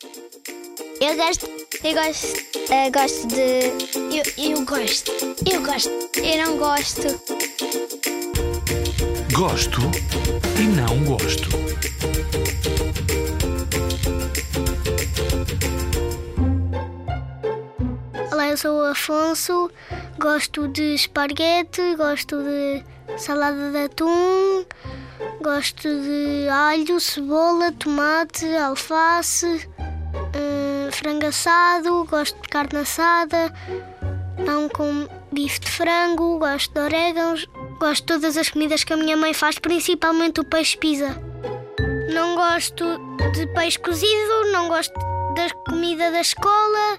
Eu gosto. Eu gosto. Eu gosto de. Eu, eu gosto. Eu gosto. Eu não gosto. Gosto e não gosto. Olá, eu sou o Afonso, gosto de esparguete, gosto de salada de atum, gosto de alho, cebola, tomate, alface, frango assado, gosto de carne assada, pão com bife de frango, gosto de orégãos, gosto de todas as comidas que a minha mãe faz, principalmente o peixe pizza. Não gosto de peixe cozido, não gosto da comida da escola,